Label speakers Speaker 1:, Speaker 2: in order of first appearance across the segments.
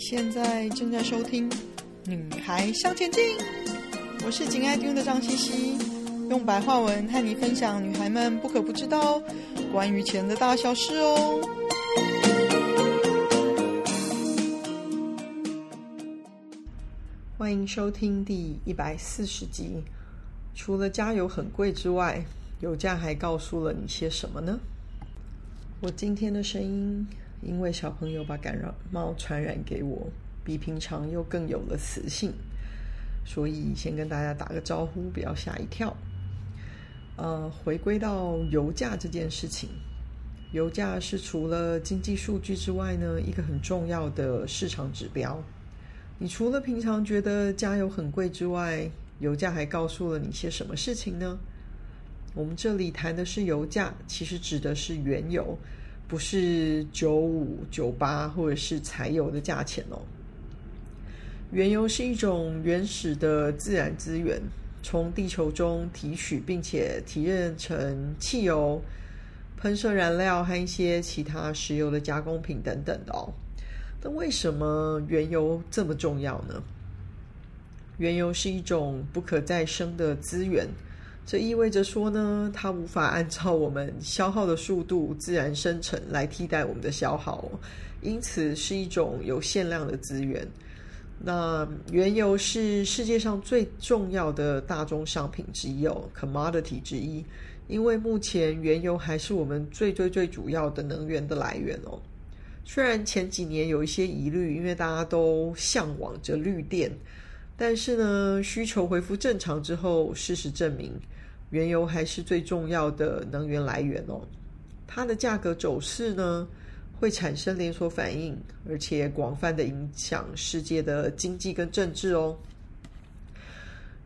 Speaker 1: 现在正在收听《女孩向前进》，我是紧爱听的张茜茜，用白话文和你分享女孩们不可不知道关于钱的大小事哦。欢迎收听第一百四十集。除了加油很贵之外，油价还告诉了你些什么呢？我今天的声音。因为小朋友把感染猫传染给我，比平常又更有了磁性，所以先跟大家打个招呼，不要吓一跳。呃，回归到油价这件事情，油价是除了经济数据之外呢，一个很重要的市场指标。你除了平常觉得加油很贵之外，油价还告诉了你些什么事情呢？我们这里谈的是油价，其实指的是原油。不是九五、九八或者是柴油的价钱哦。原油是一种原始的自然资源，从地球中提取，并且提炼成汽油、喷射燃料和一些其他石油的加工品等等的哦。那为什么原油这么重要呢？原油是一种不可再生的资源。这意味着说呢，它无法按照我们消耗的速度自然生成来替代我们的消耗，因此是一种有限量的资源。那原油是世界上最重要的大宗商品之一哦，commodity 之一，因为目前原油还是我们最最最主要的能源的来源哦。虽然前几年有一些疑虑，因为大家都向往着绿电，但是呢，需求恢复正常之后，事实证明。原油还是最重要的能源来源哦，它的价格走势呢，会产生连锁反应，而且广泛的影响世界的经济跟政治哦。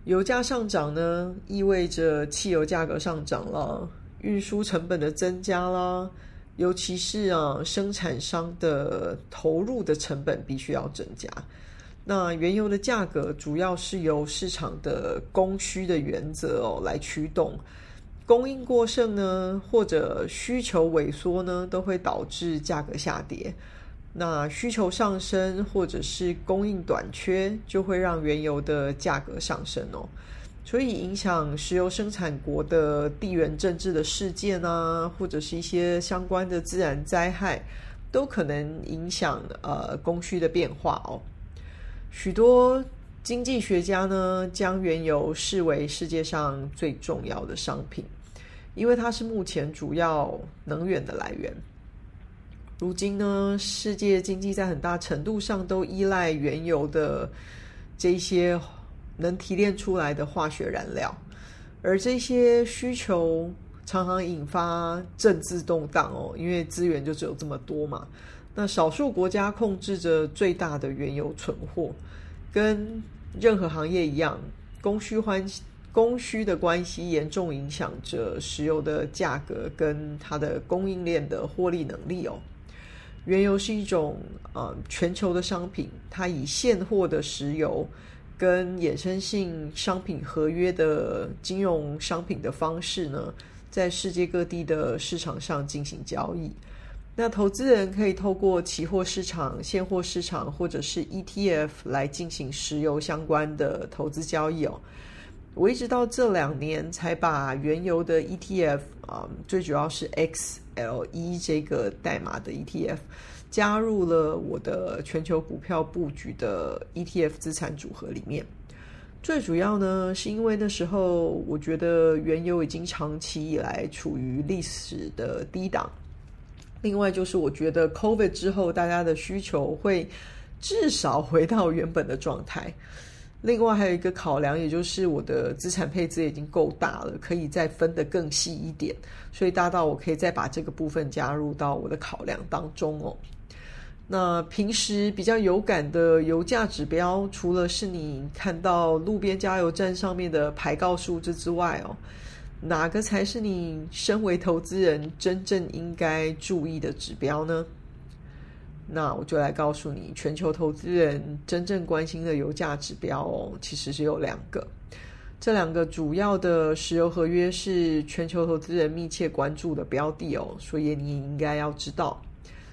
Speaker 1: 油价上涨呢，意味着汽油价格上涨了，运输成本的增加啦，尤其是啊，生产商的投入的成本必须要增加。那原油的价格主要是由市场的供需的原则哦来驱动，供应过剩呢，或者需求萎缩呢，都会导致价格下跌。那需求上升或者是供应短缺，就会让原油的价格上升哦。所以影响石油生产国的地缘政治的事件啊，或者是一些相关的自然灾害，都可能影响呃供需的变化哦。许多经济学家呢，将原油视为世界上最重要的商品，因为它是目前主要能源的来源。如今呢，世界经济在很大程度上都依赖原油的这些能提炼出来的化学燃料，而这些需求常常引发政治动荡哦，因为资源就只有这么多嘛。那少数国家控制着最大的原油存货，跟任何行业一样，供需关供需的关系严重影响着石油的价格跟它的供应链的获利能力哦。原油是一种、呃、全球的商品，它以现货的石油跟衍生性商品合约的金融商品的方式呢，在世界各地的市场上进行交易。那投资人可以透过期货市场、现货市场或者是 ETF 来进行石油相关的投资交易哦。我一直到这两年才把原油的 ETF 啊，最主要是 XLE 这个代码的 ETF 加入了我的全球股票布局的 ETF 资产组合里面。最主要呢，是因为那时候我觉得原油已经长期以来处于历史的低档。另外就是，我觉得 COVID 之后，大家的需求会至少回到原本的状态。另外还有一个考量，也就是我的资产配置已经够大了，可以再分得更细一点，所以大到我可以再把这个部分加入到我的考量当中哦。那平时比较有感的油价指标，除了是你看到路边加油站上面的牌告数字之外哦。哪个才是你身为投资人真正应该注意的指标呢？那我就来告诉你，全球投资人真正关心的油价指标哦，其实是有两个。这两个主要的石油合约是全球投资人密切关注的标的哦，所以你应该要知道。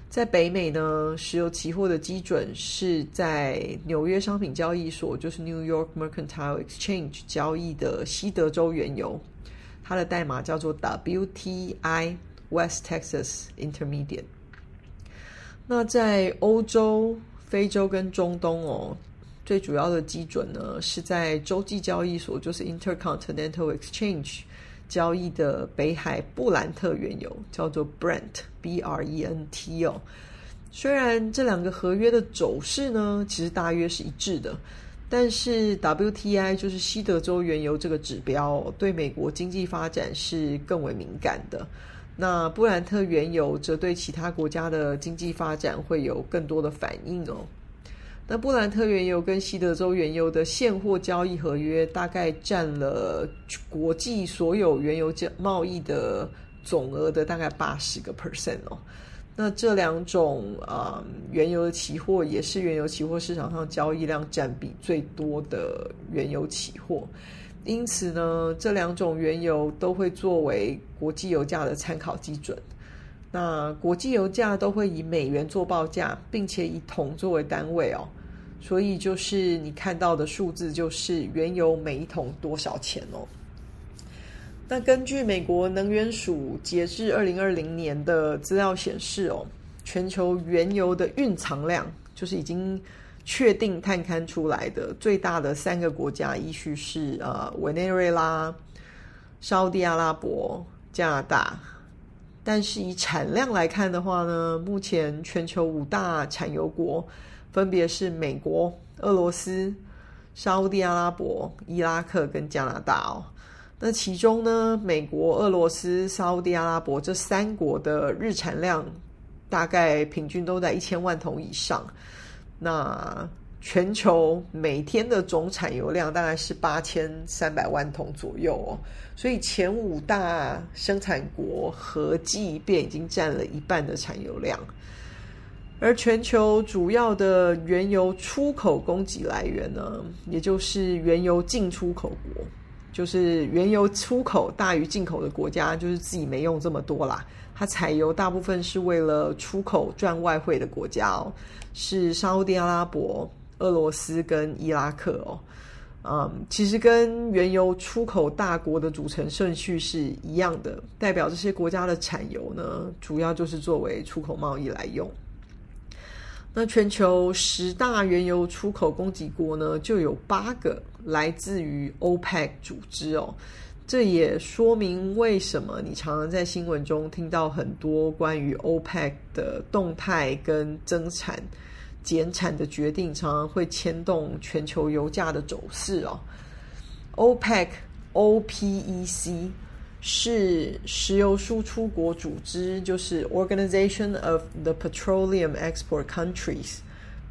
Speaker 1: 在北美呢，石油期货的基准是在纽约商品交易所，就是 New York Mercantile Exchange 交易的西德州原油，它的代码叫做 WTI West Texas Intermediate。那在欧洲、非洲跟中东哦，最主要的基准呢是在洲际交易所，就是 Intercontinental Exchange。交易的北海布兰特原油叫做 Brent，B R E N T 哦。虽然这两个合约的走势呢，其实大约是一致的，但是 W T I 就是西德州原油这个指标，对美国经济发展是更为敏感的。那布兰特原油则对其他国家的经济发展会有更多的反应哦。那布兰特原油跟西德州原油的现货交易合约大概占了国际所有原油交贸易的总额的大概八十个 percent 哦。那这两种啊、原油的期货也是原油期货市场上交易量占比最多的原油期货，因此呢，这两种原油都会作为国际油价的参考基准。那国际油价都会以美元做报价，并且以桶作为单位哦，所以就是你看到的数字就是原油每一桶多少钱哦。那根据美国能源署截至二零二零年的资料显示哦，全球原油的蕴藏量就是已经确定探勘出来的最大的三个国家，依序是呃委内瑞拉、沙乌地阿拉伯、加拿大。但是以产量来看的话呢，目前全球五大产油国分别是美国、俄罗斯、沙乌地阿拉伯、伊拉克跟加拿大哦。那其中呢，美国、俄罗斯、沙乌地阿拉伯这三国的日产量大概平均都在一千万桶以上。那全球每天的总产油量大概是八千三百万桶左右哦，所以前五大生产国合计便已经占了一半的产油量。而全球主要的原油出口供给来源呢，也就是原油进出口国，就是原油出口大于进口的国家，就是自己没用这么多啦。它采油大部分是为了出口赚外汇的国家哦，是沙乌地阿拉伯。俄罗斯跟伊拉克哦，嗯，其实跟原油出口大国的组成顺序是一样的，代表这些国家的产油呢，主要就是作为出口贸易来用。那全球十大原油出口供给国呢，就有八个来自于 OPEC 组织哦，这也说明为什么你常常在新闻中听到很多关于 OPEC 的动态跟增产。减产的决定常常会牵动全球油价的走势哦。OPEC，O P E C 是石油输出国组织，就是 Organization of the Petroleum Export Countries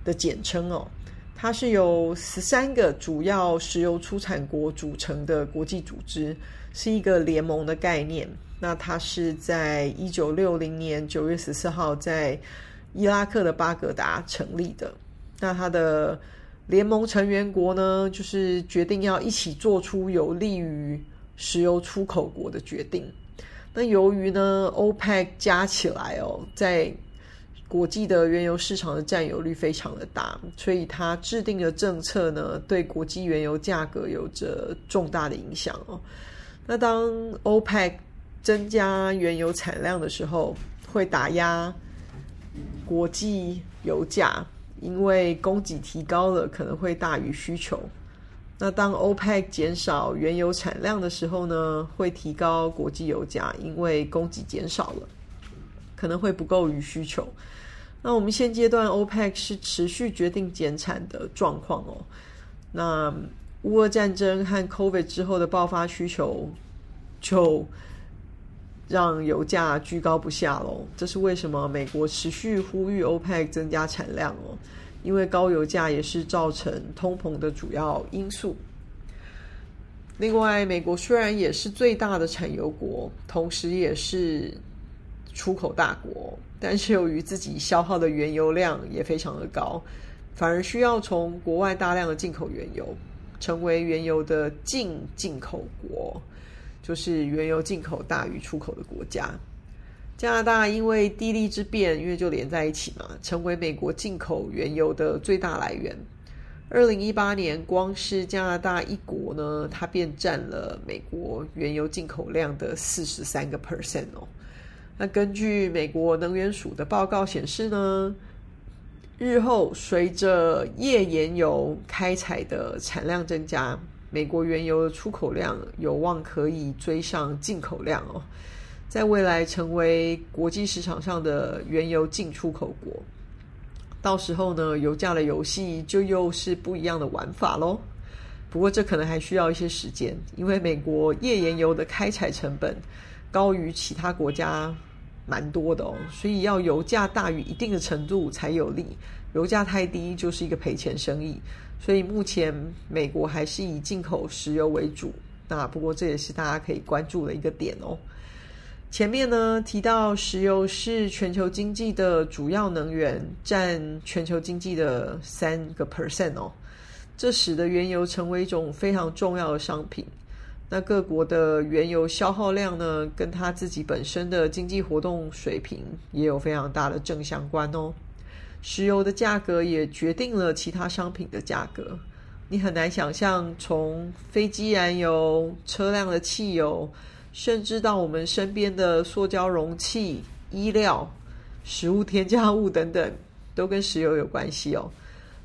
Speaker 1: 的简称哦。它是由十三个主要石油出产国组成的国际组织，是一个联盟的概念。那它是在一九六零年九月十四号在伊拉克的巴格达成立的，那它的联盟成员国呢，就是决定要一起做出有利于石油出口国的决定。那由于呢，OPEC 加起来哦，在国际的原油市场的占有率非常的大，所以它制定的政策呢，对国际原油价格有着重大的影响哦。那当 OPEC 增加原油产量的时候，会打压。国际油价因为供给提高了，可能会大于需求。那当 OPEC 减少原油产量的时候呢，会提高国际油价，因为供给减少了，可能会不够于需求。那我们现阶段 OPEC 是持续决定减产的状况哦。那乌俄战争和 COVID 之后的爆发需求就。让油价居高不下喽，这是为什么？美国持续呼吁 OPEC 增加产量哦，因为高油价也是造成通膨的主要因素。另外，美国虽然也是最大的产油国，同时也是出口大国，但是由于自己消耗的原油量也非常的高，反而需要从国外大量的进口原油，成为原油的净进口国。就是原油进口大于出口的国家，加拿大因为地利之便，因为就连在一起嘛，成为美国进口原油的最大来源。二零一八年，光是加拿大一国呢，它便占了美国原油进口量的四十三个 percent 哦。那根据美国能源署的报告显示呢，日后随着页岩油开采的产量增加，美国原油的出口量有望可以追上进口量哦。在未来成为国际市场上的原油进出口国，到时候呢，油价的游戏就又是不一样的玩法喽。不过这可能还需要一些时间，因为美国页岩油的开采成本高于其他国家蛮多的哦，所以要油价大于一定的程度才有利，油价太低就是一个赔钱生意。所以目前美国还是以进口石油为主，那不过这也是大家可以关注的一个点哦。前面呢提到，石油是全球经济的主要能源，占全球经济的三个 percent 哦。这使得原油成为一种非常重要的商品。那各国的原油消耗量呢，跟它自己本身的经济活动水平也有非常大的正相关哦。石油的价格也决定了其他商品的价格。你很难想象，从飞机燃油、车辆的汽油。甚至到我们身边的塑胶容器、衣料、食物添加物等等，都跟石油有关系哦。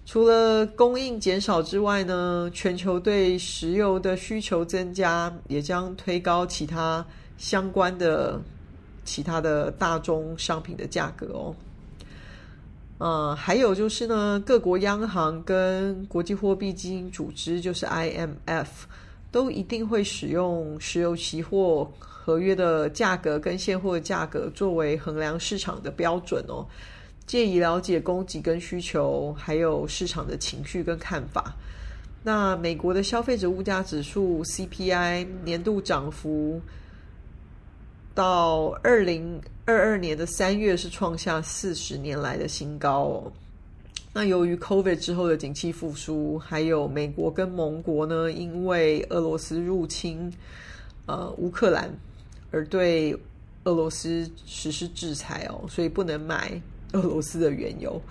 Speaker 1: 除了供应减少之外呢，全球对石油的需求增加，也将推高其他相关的其他的大宗商品的价格哦。嗯，还有就是呢，各国央行跟国际货币基金组织，就是 IMF。都一定会使用石油期货合约的价格跟现货的价格作为衡量市场的标准哦，借以了解供给跟需求，还有市场的情绪跟看法。那美国的消费者物价指数 CPI 年度涨幅到二零二二年的三月是创下四十年来的新高哦。那由于 COVID 之后的景气复苏，还有美国跟盟国呢，因为俄罗斯入侵呃乌克兰而对俄罗斯实施制裁哦，所以不能买俄罗斯的原油。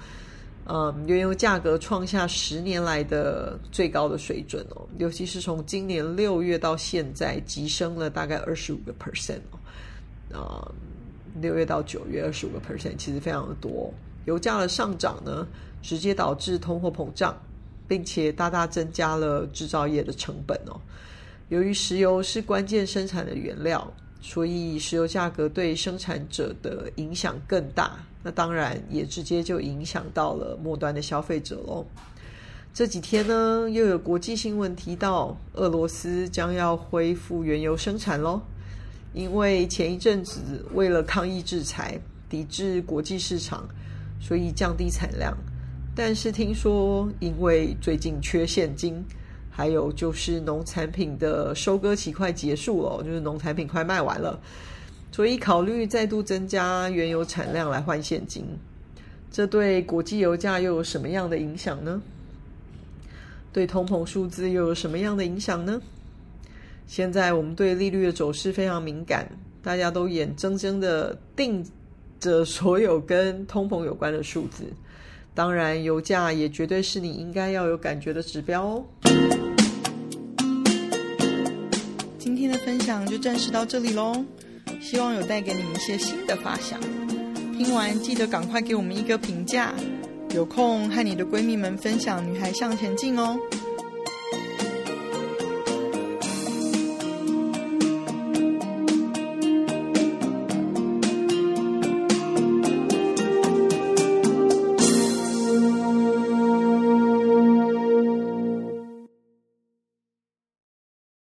Speaker 1: 嗯，原油价格创下十年来的最高的水准哦，尤其是从今年六月到现在，急升了大概二十五个 percent 哦。啊、六月到九月二十五个 percent，其实非常的多。油价的上涨呢，直接导致通货膨胀，并且大大增加了制造业的成本哦。由于石油是关键生产的原料，所以石油价格对生产者的影响更大。那当然也直接就影响到了末端的消费者喽。这几天呢，又有国际新闻提到，俄罗斯将要恢复原油生产喽，因为前一阵子为了抗议制裁，抵制国际市场。所以降低产量，但是听说因为最近缺现金，还有就是农产品的收割期快结束了，就是农产品快卖完了，所以考虑再度增加原油产量来换现金。这对国际油价又有什么样的影响呢？对通膨数字又有什么样的影响呢？现在我们对利率的走势非常敏感，大家都眼睁睁的定。这所有跟通膨有关的数字，当然油价也绝对是你应该要有感觉的指标哦。今天的分享就暂时到这里喽，希望有带给你们一些新的发想。听完记得赶快给我们一个评价，有空和你的闺蜜们分享《女孩向前进》哦。